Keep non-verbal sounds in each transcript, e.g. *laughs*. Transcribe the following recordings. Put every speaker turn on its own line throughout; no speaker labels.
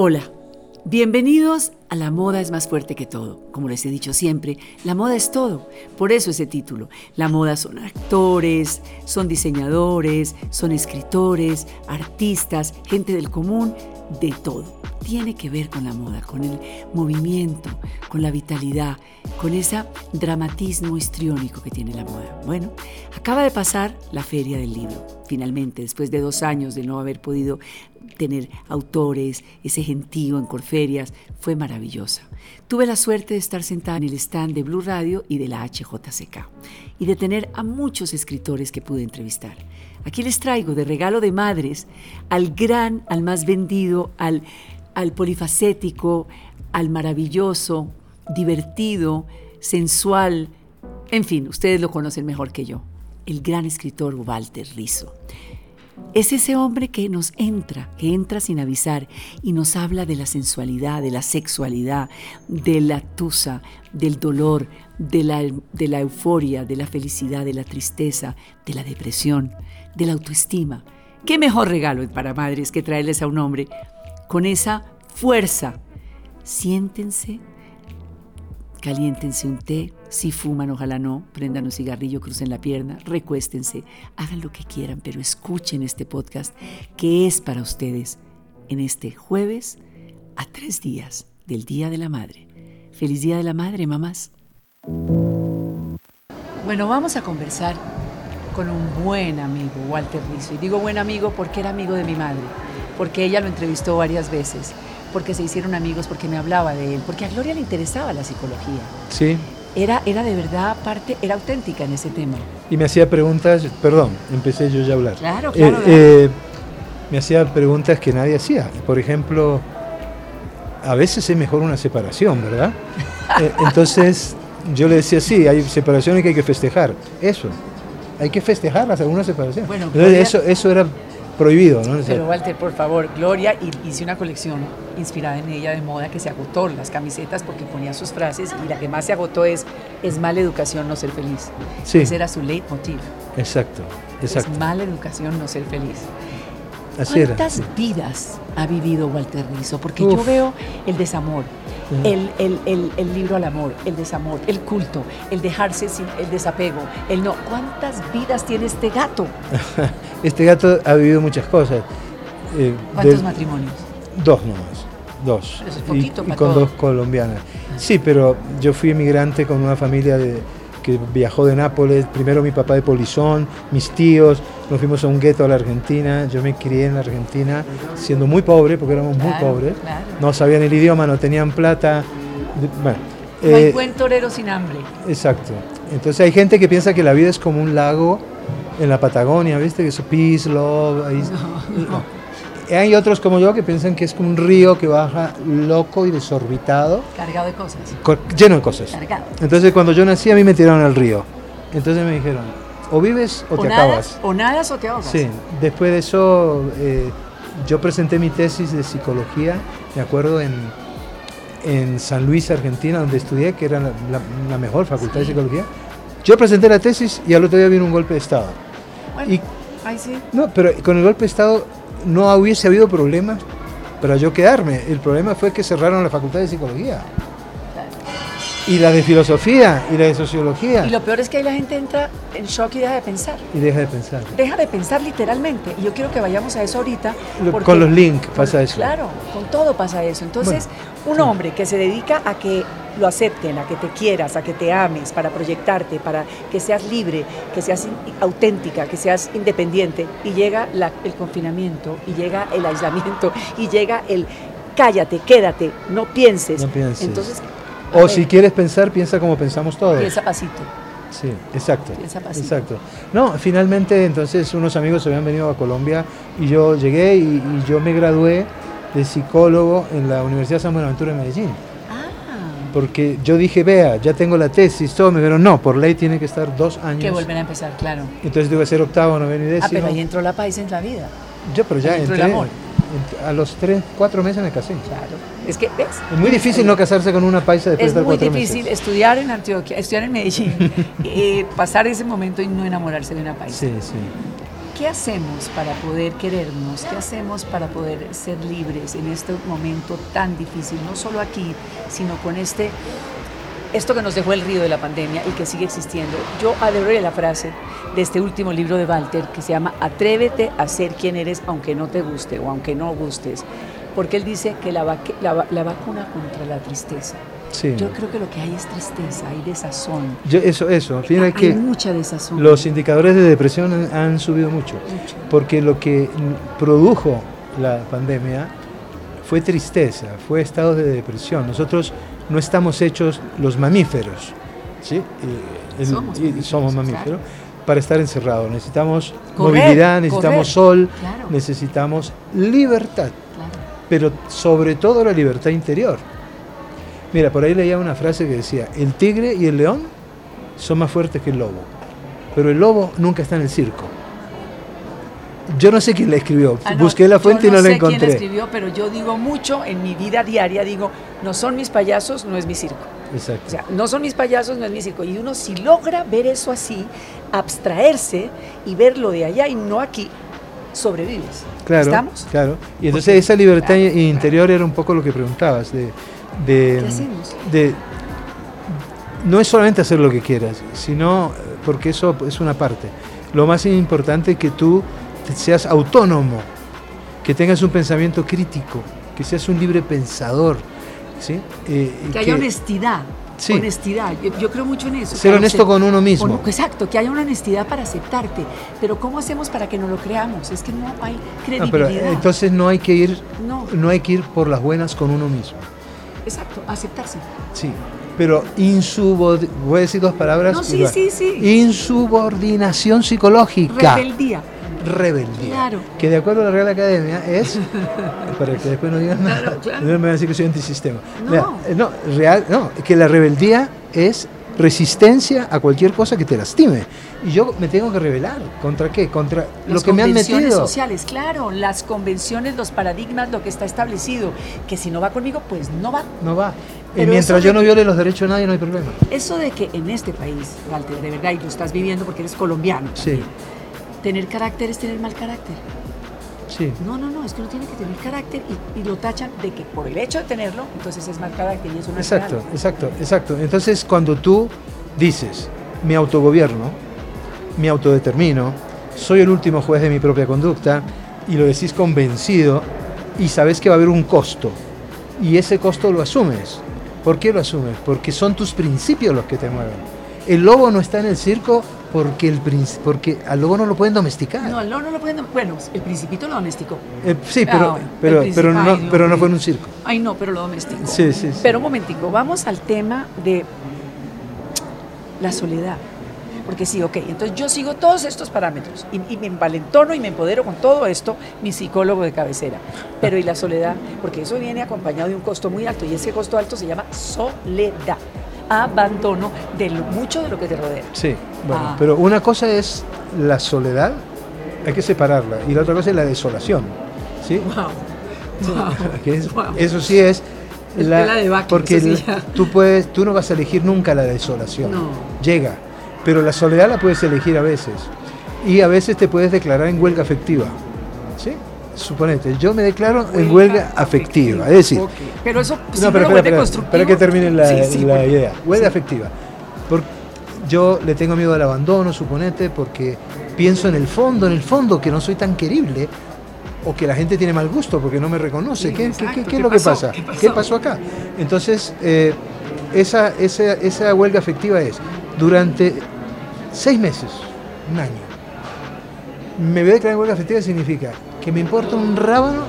Hola, bienvenidos La moda es más fuerte que todo. Como les he dicho siempre, la moda es todo. Por eso ese título. La moda son actores, son diseñadores, son escritores, artistas, gente del común, de todo. Tiene que ver con la moda, con el movimiento, con la vitalidad, con ese dramatismo histriónico que tiene la moda. Bueno, acaba de pasar la feria del libro, finalmente, después de dos años de no haber podido tener autores, ese gentío en Corferias, fue Tuve la suerte de estar sentada en el stand de Blue Radio y de la HJCK y de tener a muchos escritores que pude entrevistar. Aquí les traigo de regalo de madres al gran, al más vendido, al, al polifacético, al maravilloso, divertido, sensual, en fin, ustedes lo conocen mejor que yo, el gran escritor Walter Rizzo. Es ese hombre que nos entra, que entra sin avisar y nos habla de la sensualidad, de la sexualidad, de la tusa, del dolor, de la, de la euforia, de la felicidad, de la tristeza, de la depresión, de la autoestima. ¿Qué mejor regalo para madres que traerles a un hombre con esa fuerza? Siéntense, caliéntense un té, si fuman, ojalá no, prendan un cigarrillo, crucen la pierna, recuéstense, hagan lo que quieran, pero escuchen este podcast que es para ustedes en este jueves a tres días del Día de la Madre. Feliz Día de la Madre, mamás. Bueno, vamos a conversar con un buen amigo, Walter Rizzo. Y digo buen amigo porque era amigo de mi madre, porque ella lo entrevistó varias veces porque se hicieron amigos, porque me hablaba de él, porque a Gloria le interesaba la psicología.
Sí.
Era, era de verdad parte, era auténtica en ese tema.
Y me hacía preguntas, perdón, empecé yo ya a hablar.
Claro, claro.
Eh, eh, me hacía preguntas que nadie hacía. Por ejemplo, a veces es mejor una separación, ¿verdad? *laughs* Eh, entonces yo le decía, sí, hay separaciones que hay que festejar. Eso, hay que festejar alguna separación.
Bueno,
Entonces, eso, eso era prohibido, ¿no?
Pero Walter, por favor, Gloria hice una colección inspirada en ella de moda que se agotó, las camisetas, porque ponía sus frases y la que más se agotó es, es mala educación no ser feliz.
Sí.
Ese era su leitmotiv.
exacto, exacto.
Es mala educación no ser feliz.
Así.
¿Cuántas vidas ha vivido Walter Rizzo? Porque yo
Uf.
veo el desamor. El, el- el- el libro al amor, el desamor, el culto, el dejarse sin el desapego, el no. ¿Cuántas vidas tiene este gato? *laughs*
Este gato ha vivido muchas cosas. Eh,
¿Cuántos
del-
matrimonios?
Dos nomás, dos.
Pero eso es
Y-
poquito
y,
para
con
todo.
dos colombianas. Sí, pero yo fui emigrante con una familia de- que viajó de Nápoles, primero mi papá de Polizón, mis tíos, nos fuimos a un gueto a la Argentina, yo me crié en la Argentina siendo muy pobre, porque éramos muy pobres,
claro.
no sabían el idioma, no tenían plata, bueno.
No hay
eh,
buen torero sin hambre.
Exacto. Entonces hay gente que piensa que la vida es como un lago en la Patagonia, ¿viste? Que es peace, love. ahí-
no.
Hay otros como yo que piensan que es como un río que baja loco y desorbitado,
Cargado de cosas.
co- lleno de cosas.
Cargado.
Entonces cuando yo nací a mí me tiraron al río. Entonces me dijeron, o vives o, te
nadas,
acabas.
o nadas o te ahogas.
Sí, después de eso eh, yo presenté mi tesis de psicología, me acuerdo, en, en San Luis, Argentina, donde estudié, que era la, la- la mejor facultad de psicología. Yo presenté la tesis y al otro día vino un golpe de Estado.
Bueno,
Y-
ahí sí.
No, pero con el golpe de Estado no hubiese habido problemas para yo quedarme. El problema fue que cerraron la facultad de psicología. Y la de filosofía y la de sociología.
Y lo peor es que ahí la gente entra en shock y deja de pensar.
Y deja de pensar.
Deja de pensar literalmente. Y yo quiero que vayamos a eso ahorita. Porque-
con los links pasa eso.
Claro, con todo pasa eso. Entonces, un
sí.
hombre que se dedica a que lo acepten, a que te quieras, a que te ames, para proyectarte, para que seas libre, que seas auténtica, que seas independiente, y llega la- el confinamiento, y llega el aislamiento, y llega el cállate, quédate, no pienses.
No pienses.
Entonces,
O si quieres pensar, piensa como pensamos todos.
piensa pasito.
Sí, exacto.
Piensa pasito.
Exacto. No, finalmente entonces unos amigos se habían venido a Colombia y yo llegué y, y yo me gradué de psicólogo en la Universidad San Buenaventura de Medellín.
Ah,
Porque yo dije, vea, ya tengo la tesis, todo, me dijeron, no, por ley tiene que estar dos años.
que vuelven a empezar, claro.
Entonces que ser octavo, noveno y
Ah,
décimo.
pero ahí entró la paisa en la vida.
Yo, pero ya
ahí entró el
entré.
amor.
A los tres, cuatro meses me casé.
Claro. Es que, ¿ves?
Es muy difícil no casarse con una paisa después
Es
de
muy
cuatro
difícil
meses.
estudiar en Antioquia, estudiar en Medellín, *laughs* eh, pasar ese momento y no enamorarse de una paisa.
Sí, sí.
¿qué hacemos para poder querernos? ¿Qué hacemos para poder ser libres en este momento tan difícil? No solo aquí, sino con este esto que nos dejó el río de la pandemia y que sigue existiendo. Yo adoro la frase de este último libro de Walter que se llama Atrévete a ser quien eres aunque no te guste o aunque no gustes, porque él dice que la, la, vacuna contra la tristeza. Yo creo que lo que hay es tristeza, hay desazón.
eso, eso.
hay
que
mucha desazón.
Los indicadores de depresión han, subido mucho, porque lo que produjo la pandemia fue tristeza, fue estado de depresión. Nosotros no estamos hechos los mamíferos, ¿sí? somos, mamíferos, para estar encerrados. Necesitamos movilidad, necesitamos sol, necesitamos libertad, pero sobre todo la libertad interior. Mira, por ahí leía una frase que decía, el tigre y el león son más fuertes que el lobo, pero el lobo nunca está en el circo. Yo no sé quién la escribió. Ah, Busqué la fuente y no, la encontré. No sé quién la
escribió, pero yo digo mucho en mi vida diaria, digo, no son mis payasos, no es mi circo.
Exacto.
O sea, no son mis payasos, no es mi circo. Y uno si logra ver eso así, abstraerse y verlo de allá y no aquí, sobrevives.
Claro, ¿Estamos? Claro. Y entonces esa libertad interior era un poco lo que preguntabas, de, de,
¿Qué hacemos?
de no es solamente hacer lo que quieras, sino porque eso es una parte. Lo más importante es que tú seas autónomo, que tengas un pensamiento crítico, que seas un libre pensador. ¿sí?
Eh, que, haya honestidad. Honestidad, yo, creo mucho en eso.
Ser honesto con uno mismo.
exacto, que haya una honestidad para aceptarte. Pero ¿cómo hacemos para que no lo creamos? Es que no hay credibilidad.
entonces no hay que ir, no. no hay que ir por las buenas con uno mismo.
Exacto, aceptarse.
Sí, pero insubordinación, voy a decir dos palabras.
No, sí, sí, sí.
Insubordinación psicológica.
Rebeldía
rebeldía. Claro. Que de acuerdo a la Real Academia es, *laughs* para que después no digan nada, no me van a decir que soy antisistema. No. no, real, no, que la rebeldía es resistencia a cualquier cosa que te lastime. Y yo me tengo que rebelar. ¿Contra qué? Contra lo que me han metido. Las
sociales, claro. Las convenciones, los paradigmas, lo que está establecido. Que si no va conmigo, pues no va.
No va. y mientras yo no viole los derechos de nadie, no hay problema.
Eso de que en este país, Walter, de verdad, y lo estás viviendo porque eres colombiano.
Sí
tener carácter es tener mal carácter.
Sí.
No, no, no, es que uno tiene que tener carácter y, lo tachan de que por el hecho de tenerlo, entonces es mal carácter y eso no
Exacto, exacto, exacto. Entonces cuando tú dices, mi autogobierno, me autodetermino, soy el último juez de mi propia conducta y lo decís convencido y sabes que va a haber un costo y ese costo lo asumes. ¿Por qué lo asumes? Porque son tus principios los que te mueven. El lobo no está en el circo porque, el, porque al lobo no lo pueden domesticar.
No, al lobo no lo pueden Bueno, el principito lo domesticó.
Eh, sí, pero, ah, pero, pero, no, pero no fue en un circo.
Ay, no, pero lo domesticó.
Sí, sí, sí.
Pero un momentico, vamos al tema de la soledad. Porque sí, ok, entonces yo sigo todos estos parámetros y, y, me envalentono y me empodero con todo esto, mi psicólogo de cabecera. Pero ¿y la soledad? Porque eso viene acompañado de un costo muy alto y ese costo alto se llama soledad abandono de mucho de lo que te rodea.
Sí, bueno, ah. pero una cosa es la soledad, hay que separarla, y la otra cosa es la desolación. ¿sí? *laughs* *laughs* Eso sí es
la, de
porque tú puedes, tú no vas a elegir nunca la desolación. Llega, pero la soledad la puedes elegir a veces. Y a veces te puedes declarar en huelga afectiva. ¿Sí? Suponete, yo me declaro en huelga afectiva. Es decir,
pero eso no, pero
espera, espera, que termine la, idea. Huelga afectiva. yo le tengo miedo al abandono, suponete, porque pienso en el fondo, en el fondo, que no soy tan querible o que la gente tiene mal gusto porque no me reconoce. ¿Qué, es lo que pasa? ¿Qué pasó? acá? Entonces, eh, esa, esa, esa huelga afectiva es durante seis meses, un año. Me voy a declarar en huelga afectiva significa que me importa un rábano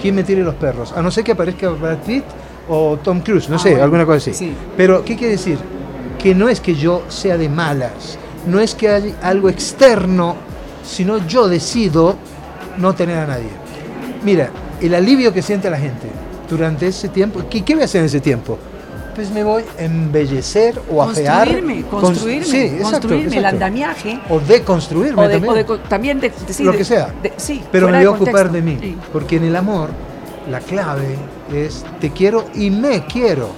quién me tire los perros, a no ser que aparezca Brad Pitt o Tom Cruise, no ah, sé, alguna cosa así. Pero, ¿qué quiere decir? Que no es que yo sea de malas, no es que hay algo externo, sino yo decido no tener a nadie. Mira, el alivio que siente la gente durante ese tiempo, ¿qué, qué voy a hacer en ese tiempo? Pues me voy a embellecer o a
construirme, construirme, sí, construirme el andamiaje.
O deconstruirme
también. también de,
Lo que sea. sí, pero me voy a ocupar de mí. Porque en el amor, la clave es te quiero y me quiero.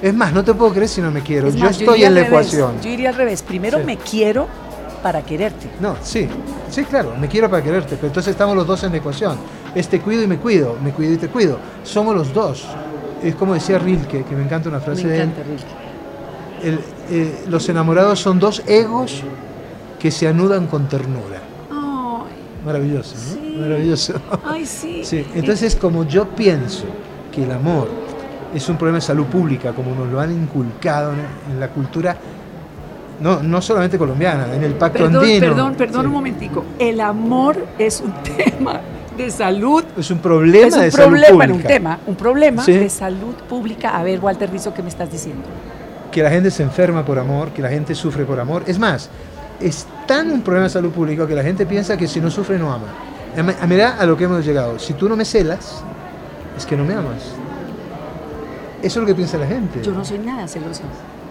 Es más, no te puedo creer si no me quiero. yo estoy en la ecuación.
Yo iría al revés. Primero me quiero para quererte.
No, sí, sí, claro, me quiero para quererte, pero entonces estamos los dos en la ecuación. Es te cuido y me cuido, me cuido y te cuido. Somos los dos. Es como decía Rilke, que me encanta una frase
Me
de él.
encanta, Rilke.
el, eh, los enamorados son dos egos que se anudan con ternura.
Ay,
Maravilloso, ¿no?
Sí.
Maravilloso.
ay, sí. *laughs*
Sí, entonces como yo pienso que el amor es un problema de salud pública, como nos lo han inculcado en, en la cultura, no, no solamente colombiana, en el pacto
Perdón,
andino.
perdón, perdón
Sí.
un momentico. El amor es un *laughs* tema de salud.
Es un problema
es un
de salud
problema, un
pública.
tema, un problema
Sí.
de salud pública. A ver, Walter Rizzo, ¿qué me estás diciendo?
Que la gente se enferma por amor, que la gente sufre por amor. Es más, es tan un problema de salud pública que la gente piensa que si no sufre no ama. A mi- a Mira a lo que hemos llegado. Si tú no me celas, es que no me amas. Eso es lo que piensa la gente.
Yo no soy nada celosa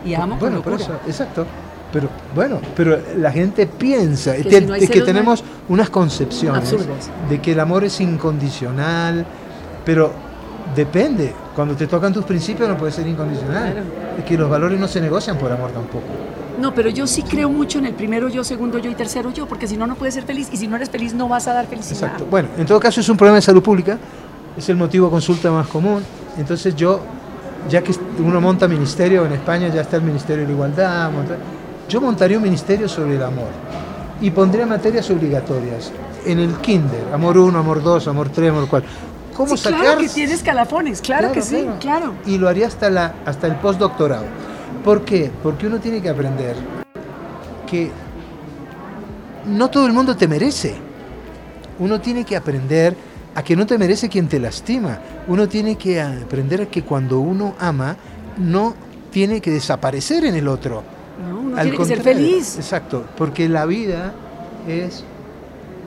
y amo con
bueno, por
locura.
eso, exacto. Pero bueno, pero la gente piensa
Que
te-
si no
de que
celos, no
tenemos unas concepciones
Absurdas.
de que el amor es incondicional, pero depende. Cuando te tocan tus principios no puede ser incondicional.
Claro.
Es que los valores no se negocian por amor tampoco.
No, pero yo sí creo mucho en el primero yo, segundo yo y tercero yo, porque si no, no puedes ser feliz y si no eres feliz no vas a dar felicidad.
Exacto. Bueno, en todo caso es un problema de salud pública, es el motivo de consulta más común. Entonces yo, ya que uno monta ministerio en España, ya está el Ministerio de la Igualdad, monta- yo montaría un ministerio sobre el amor y pondría materias obligatorias en el kinder, amor 1, amor 2, amor 3, amor 4. ¿Cómo
Sí,
sacar?
claro que tiene escalafones, claro, que sí, claro.
Y lo haría hasta, la, hasta el postdoctorado. ¿Por qué? Porque uno tiene que aprender que no todo el mundo te merece. Uno tiene que aprender a que no te merece quien te lastima. Uno tiene que aprender a que cuando uno ama, no tiene que desaparecer en el otro.
No, uno
Al
tiene que ser feliz.
Exacto, porque la vida es,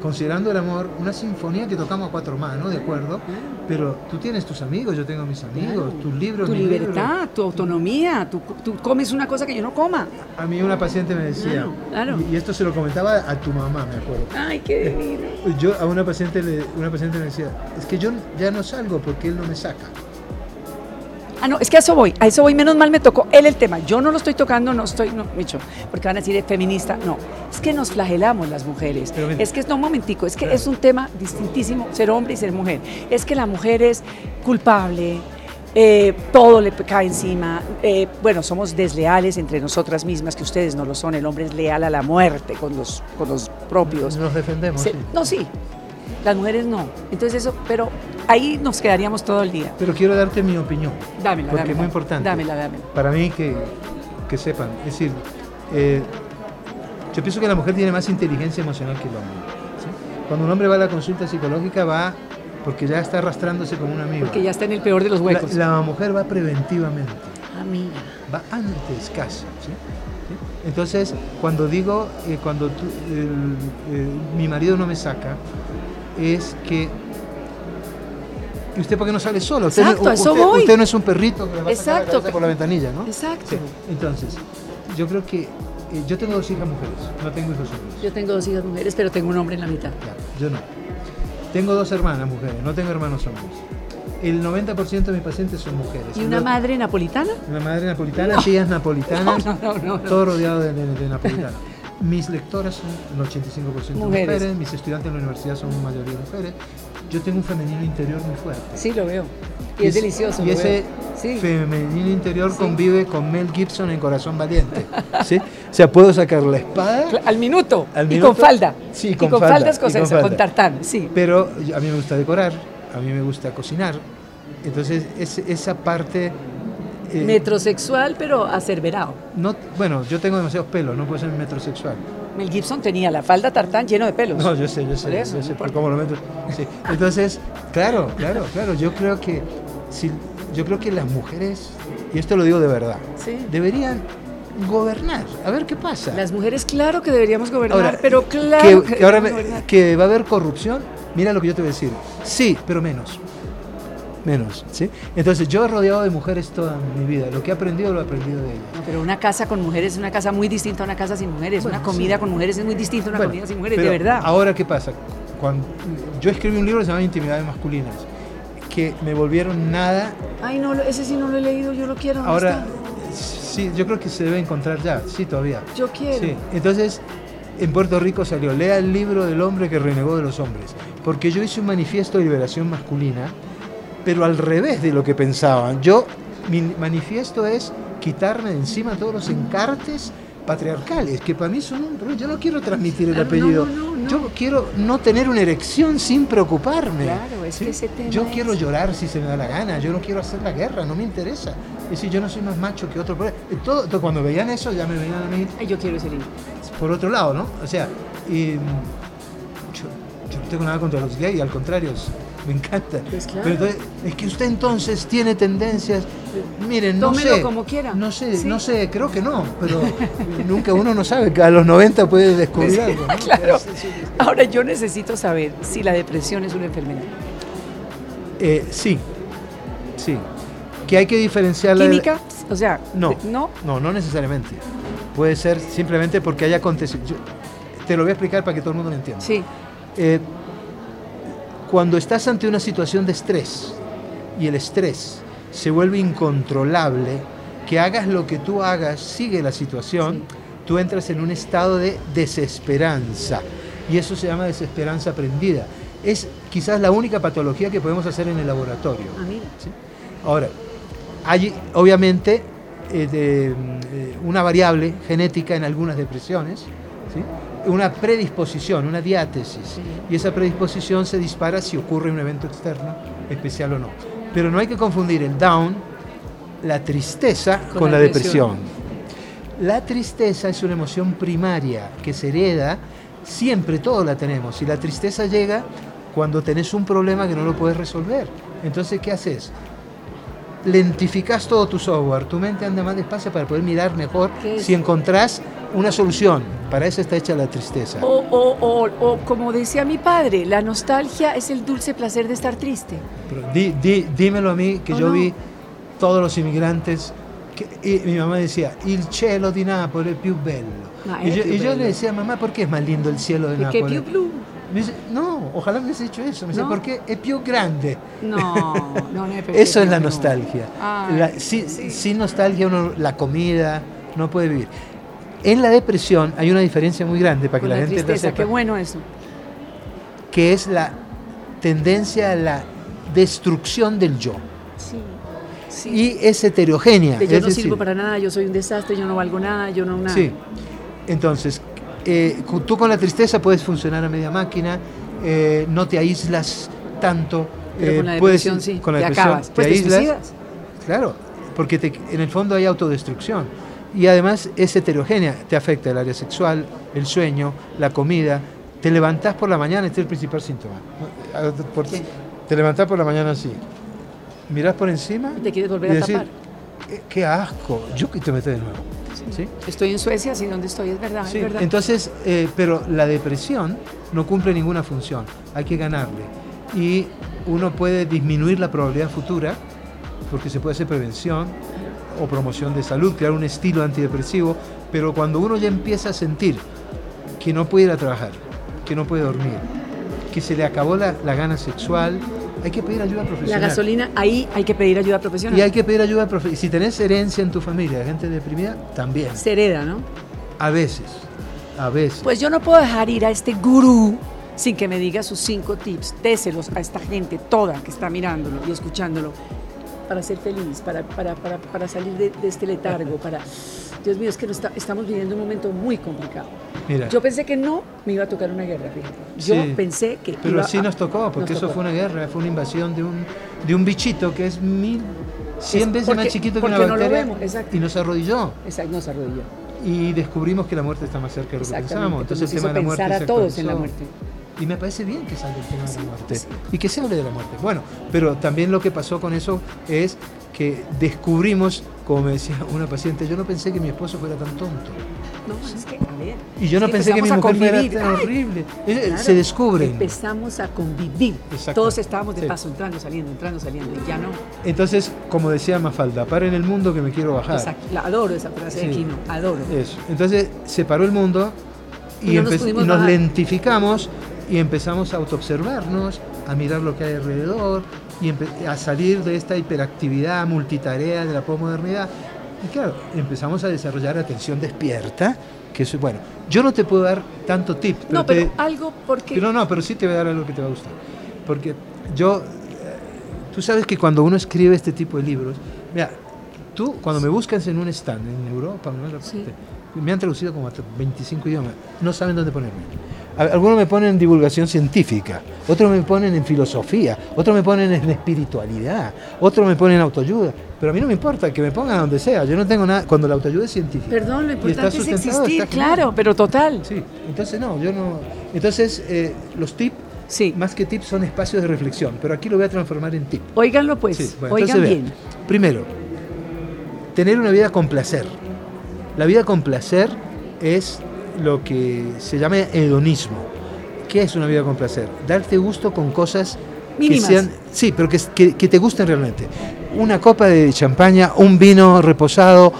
considerando el amor, una sinfonía que tocamos a cuatro manos, ¿de acuerdo? Pero tú tienes tus amigos, yo tengo mis amigos,
Claro.
tus libros,
Tu
mis libros.
libertad, tu autonomía, tú, tú comes una cosa que yo no coma.
A mí una paciente me decía,
Claro, claro.
Y, y esto se lo comentaba a tu mamá, me acuerdo.
Ay, qué divino.
Yo a una paciente, le, una paciente me decía, es que yo ya no salgo porque él no me saca.
Ah, no, es que a eso voy, a eso voy, menos mal me tocó él el tema. Yo no lo estoy tocando, no estoy, no, dicho, porque van a decir es feminista. No, es que nos flagelamos las mujeres.
Pero
es que, no, un momentico, es que es un tema distintísimo ser hombre y ser mujer. Es que la mujer es culpable, eh, todo le cae encima. eh, bueno, somos desleales entre nosotras mismas, que ustedes no lo son. El hombre es leal a la muerte con los, con los propios.
Nos defendemos.
Se-
sí.
no, sí, las mujeres no. Entonces eso, pero ahí nos quedaríamos todo el día.
Pero quiero darte mi opinión.
Dámela,
Porque
dámela.
es muy importante.
Dámela, dámela.
Para mí que, que sepan. Es decir, eh, yo pienso que la mujer tiene más inteligencia emocional que el hombre. ¿sí? Cuando un hombre va a la consulta psicológica va porque ya está arrastrándose como un amigo.
Porque ya está en el peor de los huecos.
La, la mujer va preventivamente.
Amiga.
va antes casi. ¿sí? ¿Sí? Entonces, cuando digo, eh, cuando tú- eh, mi marido no me saca, es que... ¿Y usted por qué no sale solo? Usted,
Exacto,
no,
eso
usted-
voy.
usted no es un perrito que le va a sacar
Exacto.
por la ventanilla, ¿no?
Exacto.
Sí. Entonces, yo creo que... eh, yo tengo dos hijas mujeres, no tengo hijos hombres.
Yo tengo dos hijas mujeres, pero tengo un hombre en la mitad.
Claro, yo no. Tengo dos hermanas mujeres, no tengo hermanos hombres. El 90% de mis pacientes son mujeres.
¿Y una madre napolitana?
Una madre napolitana, tías napolitanas,
No, *laughs* no, no, no, no.
todo rodeado de, de- de napolitanos. Mis lectoras son el 85%
Mujeres.
mujeres. mis estudiantes en la universidad son mayoría mujeres. Yo tengo un femenino interior muy fuerte.
Sí, lo veo. Y, es delicioso.
Y
lo
ese
veo.
Femenino interior
Sí.
convive con Mel Gibson en Corazón Valiente. *laughs* ¿sí? O sea, puedo sacar la espada,
Al minuto.
Al
Y con falda.
Sí,
y
con
con
falda,
faldas con,
con
con,
falda.
tartán, sí.
pero a mí me gusta decorar, a mí me gusta cocinar. Entonces, es- esa parte... eh,
Metrosexual, pero acerberado.
no, bueno, yo tengo demasiados pelos, no puedo ser metrosexual.
Mel Gibson tenía la falda tartán lleno de pelos.
No, yo sé, yo sé,
Por eso,
yo sé, por cómo lo meto. Sí. Entonces, claro, claro, claro, yo creo que si, yo creo que las mujeres, y esto lo digo de verdad,
Sí.
deberían gobernar, a ver qué pasa.
Las mujeres, claro que deberíamos gobernar,
Ahora,
pero claro
que, que ahora me- que va a haber corrupción, mira lo que yo te voy a decir. Sí, pero menos. Menos, ¿sí? Entonces, yo he rodeado de mujeres toda mi vida. Lo que he aprendido, lo he aprendido de ellas.
No, pero una casa con mujeres es una casa muy distinta a una casa sin mujeres.
Bueno,
una comida
sí.
con mujeres es muy distinta a una
Bueno,
comida sin mujeres, de verdad.
Ahora, ¿qué pasa? Cuando, yo escribí un libro que se llama Intimidades Masculinas, que me volvieron nada.
Ay, no, ese sí no lo he leído, yo lo quiero. ¿dónde
Ahora, sí, yo creo que se debe encontrar ya, sí, todavía.
Yo quiero.
Sí, entonces, en Puerto Rico salió, lea el libro del hombre que renegó de los hombres, porque yo hice un manifiesto de liberación masculina, pero al revés de lo que pensaban. Yo, mi manifiesto es quitarme de encima todos los encartes patriarcales, que para mí son un problema. Yo no quiero transmitir el
Claro,
apellido.
no, no, no.
Yo quiero no tener una erección sin preocuparme.
Claro, es que ese tema
Yo
es-
quiero llorar si se me da la gana. Yo no quiero hacer la guerra, no me interesa. Es decir, yo no soy más macho que otro. Pero todo, todo- cuando veían eso, ya me veían a mí
Ay, yo quiero libro.
por otro lado, ¿no? O sea, y, mm, yo, yo no tengo nada contra los gays, al contrario, *laughs* me encanta.
Pues claro.
Pero entonces, es que usted entonces tiene tendencias. Miren, no
Tómelo
sé.
como quiera.
No sé,
Sí.
no sé, creo que no, pero nunca uno no sabe a los 90 puede descubrir algo. ¿no? *laughs*
Claro. Ahora yo necesito saber si la depresión es una enfermedad.
Eh, sí, sí. Que hay que diferenciarla. de-
¿Química? O sea,
No,
de- ¿no?
no, no necesariamente. Puede ser simplemente porque hay acontecido. Te lo voy a explicar para que todo el mundo lo entienda.
Sí.
Eh, cuando estás ante una situación de estrés y el estrés se vuelve incontrolable, que hagas lo que tú hagas, sigue la situación, tú entras en un estado de desesperanza. Y eso se llama desesperanza aprendida. Es quizás la única patología que podemos hacer en el laboratorio.
Ah, mira.
¿sí? Ahora, hay obviamente eh, de, eh, una variable genética en algunas depresiones, ¿sí? Una predisposición, una diátesis,
Sí.
y esa predisposición se dispara si ocurre un evento externo, especial o no. Pero no hay que confundir el down, la tristeza,
Con
con,
la
la
depresión.
depresión. La tristeza es una emoción primaria que se hereda, siempre todos la tenemos, y la tristeza llega cuando tenés un problema que no lo puedes resolver. Entonces, ¿qué haces? Lentificas todo tu software, tu mente anda más despacio para poder mirar mejor si encontrás una solución. Para eso está hecha la tristeza.
O, o, o, o como decía mi padre, la nostalgia es el dulce placer de estar triste.
Pero di- di- dímelo a mí, que
Oh,
yo
no.
vi todos los inmigrantes, que, y mi mamá decía, il cielo di Napoli è più bello. Y yo, y yo le decía, mamá, ¿por qué es más lindo el cielo de
Perché
Nápoles?
più blu?
Me dice, no, ojalá me hubiese dicho eso. Me dice,
No.
porque es più grande.
No, no è *laughs* perché
Eso es la nostalgia.
Ah,
La- si-
sí.
Sin nostalgia uno la comida no puede vivir. En la depresión hay una diferencia muy grande para que la,
la
gente lo
tristeza,
sepa,
qué bueno eso.
que es la tendencia a la destrucción del yo.
Sí, sí.
Y es heterogénea.
De yo
es
no
decir,
sirvo para nada, yo soy un desastre, yo no valgo nada, yo no nada.
Sí. Entonces, eh, tú con la tristeza puedes funcionar a media máquina, eh, no te aíslas tanto.
Pero
eh,
con la
puedes-
depresión sí,
con la
te
depresión
acabas.
te
Pues
aíslas. Claro, porque te- en el fondo hay autodestrucción. Y además es heterogénea, te afecta el área sexual, el sueño, la comida. Te levantás por la mañana, este es el principal síntoma. Por-. Te levantás por la mañana así, mirás por encima
Y te quieres volver
y
a
decir,
tapar.
"Eh, qué asco, yo que te metes de nuevo. ¿sí?
Estoy en Suecia, sí, donde estoy, es verdad,
Sí,
es verdad.
entonces, eh, pero la depresión no cumple ninguna función, hay que ganarle. Y uno puede disminuir la probabilidad futura, porque se puede hacer prevención o promoción de salud, crear un estilo antidepresivo, pero cuando uno ya empieza a sentir que no puede ir a trabajar, que no puede dormir, que se le acabó la, la gana sexual, hay que pedir ayuda
la
profesional.
gasolina, ahí hay que pedir ayuda profesional.
Y hay que pedir ayuda profesional. Si tenés herencia en tu familia de gente deprimida, también.
Se hereda, ¿no?
A veces, a veces.
Pues yo no puedo dejar ir a este gurú sin que me diga sus cinco tips. Déselos a esta gente toda que está mirándolo y escuchándolo para ser feliz, para, para, para, para salir de, de este letargo, para... Dios mío, es que no está- estamos viviendo un momento muy complicado.
Mira,
Yo pensé que no me iba a tocar una guerra, fíjate. Yo
Sí.
pensé que
pero
iba
sí nos tocó, porque
nos
eso
tocó.
fue una guerra, fue una invasión de un, de un bichito que es mil, cien
Es
veces
porque-
más chiquito que una
porque no lo
bacteria
vemos, exacto.
y nos arrodilló.
Exacto, nos arrodilló.
Y descubrimos que la muerte está más cerca de lo que pensábamos. Entonces el tema
hizo
de la muerte
pensar
se
a todos en la muerte.
Y me parece bien que salga el tema de la muerte y que se hable de la muerte. Bueno, pero también lo que pasó con eso es que descubrimos, como me decía una paciente, yo no pensé que mi esposo fuera tan tonto.
No, es que, a ver.
Y yo no pensé que mi mujer fuera tan horrible. Eh,
claro,
Se descubren.
Empezamos a convivir.
Exacto.
Todos estábamos de
Sí.
paso, entrando, saliendo, entrando, saliendo. Y ya no.
Entonces, como decía Mafalda, para en el mundo que me quiero bajar.
Exacto. La adoro esa frase de
Sí.
Kino. Adoro.
Eso. Entonces se paró el mundo y,
Y no nos
y lentificamos y empezamos a autoobservarnos, a mirar lo que hay alrededor y a salir de esta hiperactividad multitarea de la posmodernidad. Y claro, empezamos a desarrollar atención despierta que es, bueno, yo no te puedo dar tanto tip.
no,
te-
pero algo porque...
no, no, pero sí te voy a dar algo que te va a gustar. Porque yo, eh, tú sabes que cuando uno escribe este tipo de libros, mira, tú cuando me buscas en un stand en Europa, ¿no?
Sí.
me han traducido como hasta 25 idiomas, no saben dónde ponerme. Algunos me ponen en divulgación científica, otros me ponen en filosofía, otros me ponen en espiritualidad, otros me ponen en autoayuda, pero a mí no me importa que me pongan donde sea, yo no tengo nada, cuando la autoayuda es científica.
Perdón, lo importante es existir, claro, pero total.
Sí, entonces no, yo no. Entonces, eh, los tips,
Sí.
más que tips, son espacios de reflexión, pero aquí lo voy a transformar en tip.
Óiganlo pues,
Sí, bueno,
oigan
entonces,
bien.
vean. Primero, tener una vida con placer. La vida con placer es lo que se llama hedonismo. ¿Qué es una vida con placer? Darte gusto con cosas
Mínimas.
que sean. Sí, pero que, que- que te gusten realmente. Una copa de champaña, un vino reposado,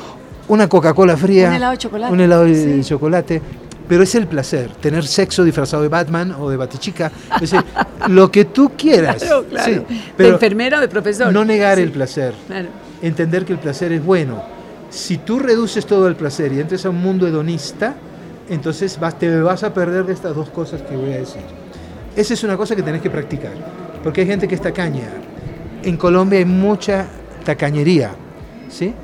una Coca-Cola fría.
Un helado de chocolate.
Un helado de
Sí.
chocolate. Pero es el placer, tener sexo disfrazado de Batman o de Batichica. Es decir, *laughs* lo que tú quieras.
Claro, claro.
Sí,
de
pero
enfermera o de profesor.
no negar
Sí,
el placer
Claro.
entender que el placer es bueno. Si tú reduces todo el placer y entras a un mundo hedonista, entonces vas, te vas a perder de estas dos cosas que voy a decir. Esa es una cosa que tenés que practicar, porque hay gente que es tacaña. En Colombia hay mucha tacañería, ¿sí?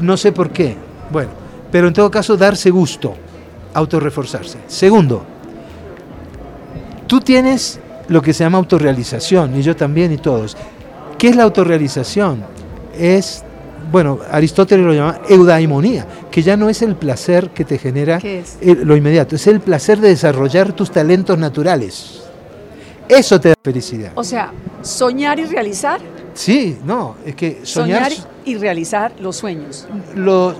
No sé por qué. Bueno, pero en todo caso darse gusto, autorreforzarse. Segundo, tú tienes lo que se llama autorrealización, y yo también y todos. ¿Qué es la autorrealización? Es, bueno, Aristóteles lo llama eudaimonía, que ya no es el placer que te genera lo inmediato, es el placer de desarrollar tus talentos naturales. Eso te da felicidad.
O sea, soñar y realizar,
Sí, no, es que soñar,
soñar y realizar los sueños.
lo-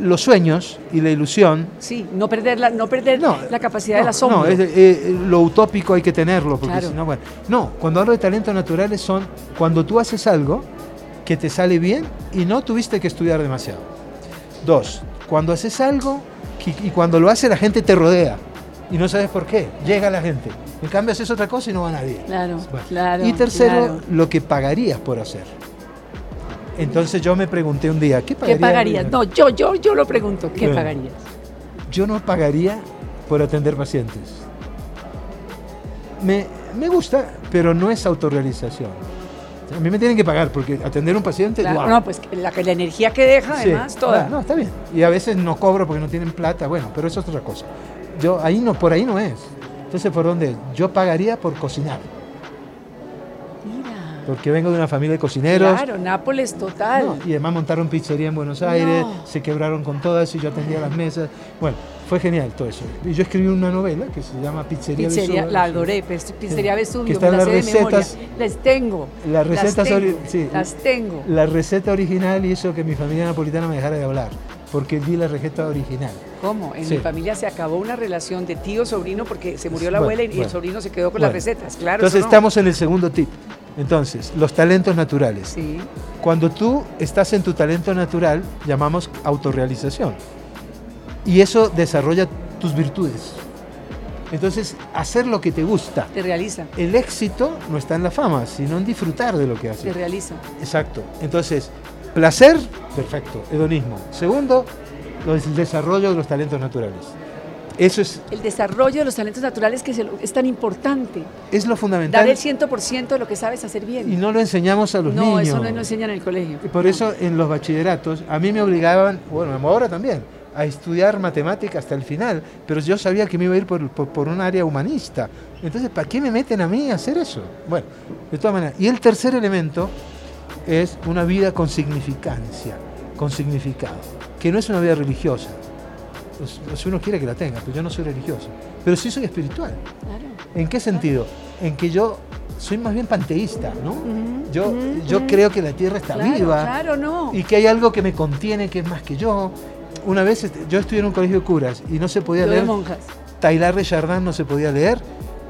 los sueños y la ilusión
Sí, no perder la, no perder
No,
la capacidad
no,
del asombro.
No, es eh, lo utópico hay que tenerlo, porque
Claro.
si no, bueno. No, cuando hablo de talentos naturales son cuando tú haces algo que te sale bien y no tuviste que estudiar demasiado. Dos, cuando haces algo y cuando lo hace la gente te rodea y no sabes por qué, llega la gente. En cambio haces otra cosa y no va nadie.
Claro,
Bueno.
claro.
y tercero,
claro.
lo que pagarías por hacer. Entonces yo me pregunté un día, ¿qué
¿Qué
pagarías?
pagarías? No, yo, yo, yo lo pregunto, ¿qué
Bueno.
pagarías?
yo no pagaría por atender pacientes. Me, me gusta, pero no es autorrealización. A mí me tienen que pagar porque atender a un paciente,
Claro. No, pues la, la energía que deja,
Sí.
además, toda.
Ah, no, está bien. Y a veces no cobro porque no tienen plata, bueno, pero eso es otra cosa. Yo ahí no, por ahí no es. Entonces, ¿por dónde es? Yo pagaría por cocinar,
Mira.
porque vengo de una familia de cocineros.
Claro, Nápoles total.
No, y además montaron pizzería en Buenos Aires,
No.
se quebraron con todas y yo atendía las mesas. Bueno, fue genial todo eso. Y yo escribí una novela que se llama Pizzería
Pizzería,
Vesubio.
la adoré, Pizzería Vesubio,
Que
me
están
la
las
sé de memoria.
recetas-
Les tengo.
Las recetas
las tengo,
sí.
las tengo.
La receta original hizo que mi familia napolitana me dejara de hablar, porque di la receta original.
¿Cómo? En
Sí.
mi familia se acabó una relación de tío-sobrino porque se murió la
Bueno,
abuela y, y el
bueno.
sobrino se quedó con
Bueno.
las recetas. Claro.
Entonces
no.
estamos en el segundo tip. Entonces, los talentos naturales.
Sí.
Cuando tú estás en tu talento natural, llamamos autorrealización. Y eso desarrolla tus virtudes. Entonces, hacer lo que te gusta.
Te realiza.
El éxito no está en la fama, sino en disfrutar de lo que
Te
haces.
realiza.
Exacto. Entonces, placer, perfecto, hedonismo. Segundo, lo- el desarrollo de los talentos naturales. Eso es,
El desarrollo de los talentos naturales que lo- es tan importante.
es lo
Dar
fundamental
el 100% de lo que sabes hacer bien.
y no lo enseñamos a los
no,
niños.
eso no nos enseñan en el colegio.
Y por
No.
eso en los bachilleratos a mí me obligaban, bueno, ahora también, a estudiar matemática hasta el final, pero yo sabía que me iba a ir por, por, por un área humanista. Entonces, ¿para qué me meten a mí a hacer eso? Bueno, de todas maneras. Y el tercer elemento es una vida con significancia, con significado, que no es una vida religiosa. Pues, Si uno quiere que la tenga, pero yo no soy religioso, pero sí soy espiritual.
Claro.
¿En qué sentido? En que yo soy más bien panteísta, ¿no?
Ujú,
Yo,
ujú,
yo
ujú.
creo que la tierra está
Claro,
viva
Claro, no.
y que hay algo que me contiene que es más que yo. Una vez este, yo estuve en un colegio de curas y no se podía
de
leer.
monjas.
Taylor de no se podía leer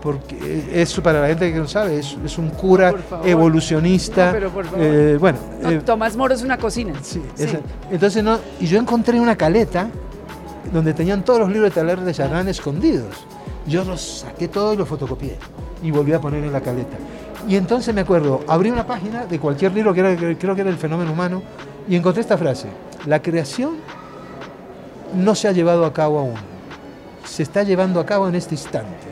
porque eso para la gente que no sabe es, es un cura evolucionista.
No, pero por favor.
eh, bueno,
No,
eh,
Tomás Moro es una cocina.
sí,
Sí.
esa- entonces no. Y yo encontré una caleta donde tenían todos los libros de Taylor de Chardin escondidos. Yo los saqué todos y los fotocopié y volví a poner en la caleta. Y entonces me acuerdo, abrí una página de cualquier libro que era, creo que era el fenómeno humano y encontré esta frase: la creación no se ha llevado a cabo aún. Se está llevando a cabo en este instante.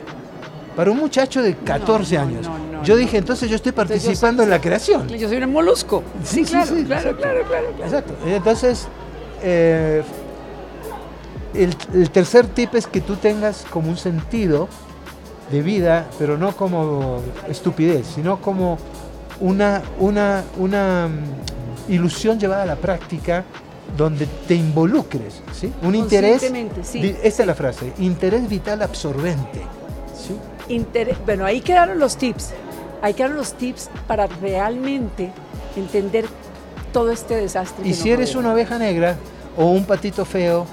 Para un muchacho de 14
no,
años.
no,
yo dije, entonces yo estoy
Entonces yo
participando
soy-
en la creación.
Yo soy un molusco. Sí, claro, claro,
exacto.
claro, claro, claro.
Exacto. Entonces, eh, el, el tercer tip es que tú tengas como un sentido de vida, pero no como estupidez, sino como una, una, una mm, ilusión llevada a la práctica donde te involucres, ¿sí? Un interés,
sí,
esta
sí.
es la frase, interés vital absorbente, ¿sí?
Inter- bueno, ahí quedaron los tips. Ahí quedaron los tips para realmente entender todo este desastre.
Y si eres una oveja negra o un patito feo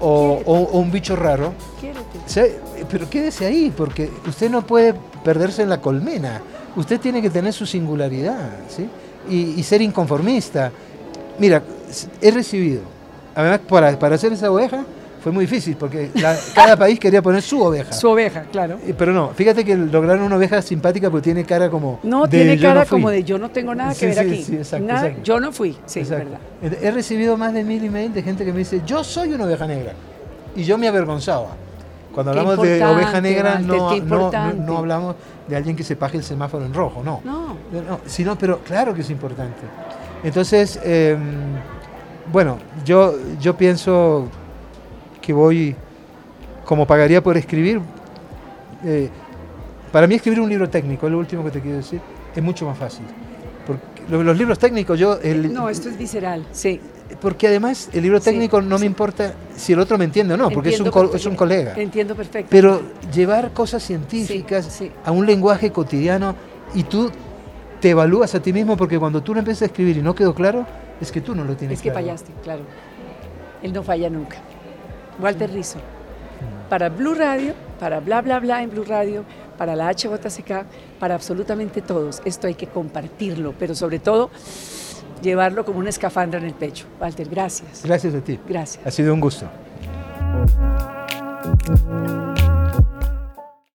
o, o- o un bicho raro,
Quiérete.
Se- pero quédese ahí, porque usted no puede perderse en la colmena. Usted tiene que tener su singularidad, ¿sí? Y, y ser inconformista. Mira, he recibido, además para, para hacer esa oveja fue muy difícil, porque la- cada país quería poner su oveja.
Su oveja, claro.
Pero no, fíjate que lograron una oveja simpática porque tiene cara como...
No,
de
tiene cara
no
como de yo no tengo nada que
Sí,
ver
sí,
aquí.
sí, exacto,
Nada-
exacto.
Yo no fui, sí, es verdad.
He recibido más de mil emails de gente que me dice, yo soy una oveja negra. Y yo me avergonzaba. Cuando hablamos de oveja negra,
Walter,
no, no, no, no hablamos de alguien que se paje el semáforo en rojo, no.
No,
No, sino, pero claro que es importante. Entonces, eh, bueno, yo, yo pienso que voy, como pagaría por escribir, eh, para mí escribir un libro técnico, es lo último que te quiero decir, es mucho más fácil. Porque lo- los libros técnicos, yo... el-
no, esto es visceral, sí.
porque además el libro
Sí,
técnico no
sí.
me importa si el otro me entiende o no, porque es un, es un colega.
Entiendo perfecto.
Pero llevar cosas científicas
sí.
a un lenguaje cotidiano y tú te evalúas a ti mismo porque cuando tú lo empiezas a escribir y no quedó claro, es que tú no lo tienes
es que
claro.
fallaste, claro. Él no falla nunca. Walter
Mm.
Rizzo. Para Blue Radio, para bla bla bla en Blue Radio, para la HJCK, para absolutamente todos. Esto hay que compartirlo, pero sobre todo llevarlo como una escafandra en el pecho. Walter, gracias.
Gracias a ti.
Gracias.
Ha sido un gusto.